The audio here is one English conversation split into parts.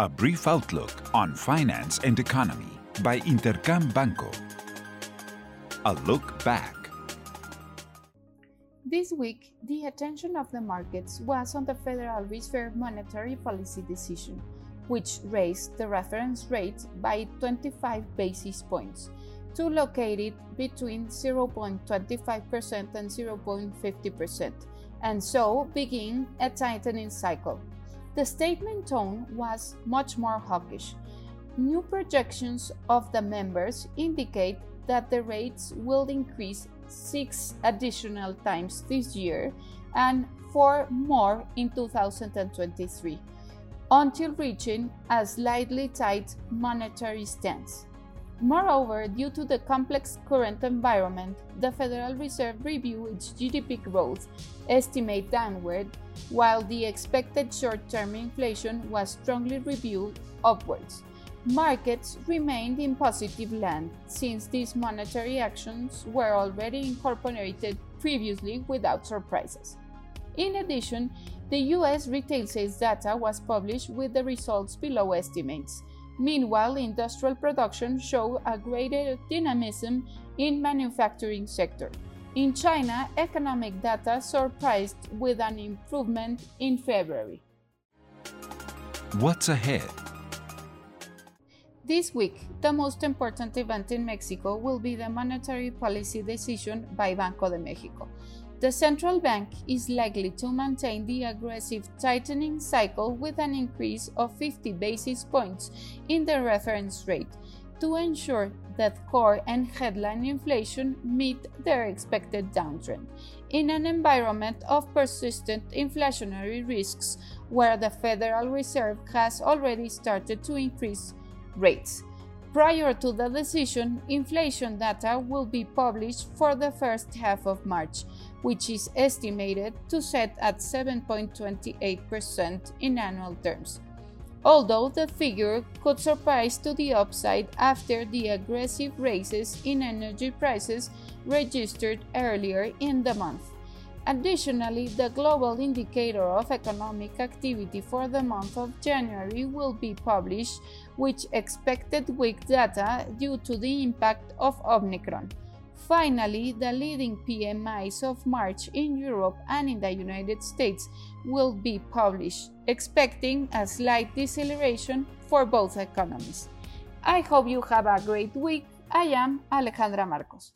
A brief outlook on finance and economy by Intercam Banco. A look back. This week, the attention of the markets was on the Federal Reserve monetary policy decision, which raised the reference rate by 25 basis points to locate it between 0.25% and 0.50%, and so begin a tightening cycle. The statement tone was much more hawkish. New projections of the members indicate that the rates will increase six additional times this year and four more in 2023, until reaching a slightly tight monetary stance. Moreover, due to the complex current environment, the Federal Reserve reviewed its GDP growth estimate downward, while the expected short term inflation was strongly reviewed upwards markets remained in positive land since these monetary actions were already incorporated previously without surprises. In addition, the US retail sales data was published with the results below estimates. Meanwhile, industrial production showed a greater dynamism in manufacturing sector. In China, economic data surprised with an improvement in February. What's ahead? This week, the most important event in Mexico will be the monetary policy decision by Banco de Mexico. The central bank is likely to maintain the aggressive tightening cycle with an increase of 50 basis points in the reference rate to ensure that core and headline inflation meet their expected downtrend. In an environment of persistent inflationary risks where the Federal Reserve has already started to increase rates. Prior to the decision, inflation data will be published for the first half of March, which is estimated to set at 7.28% in annual terms. Although the figure could surprise to the upside after the aggressive raises in energy prices registered earlier in the month. Additionally, the global indicator of economic activity for the month of January will be published, which expected weak data due to the impact of Omicron. Finally, the leading PMIs of March in Europe and in the United States will be published, expecting a slight deceleration for both economies. I hope you have a great week. I am Alejandra Marcos.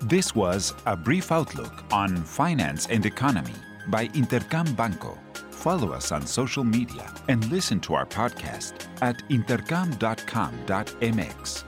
This was a brief outlook on finance and economy by Intercam Banco. Follow us on social media and listen to our podcast at intercam.com.mx.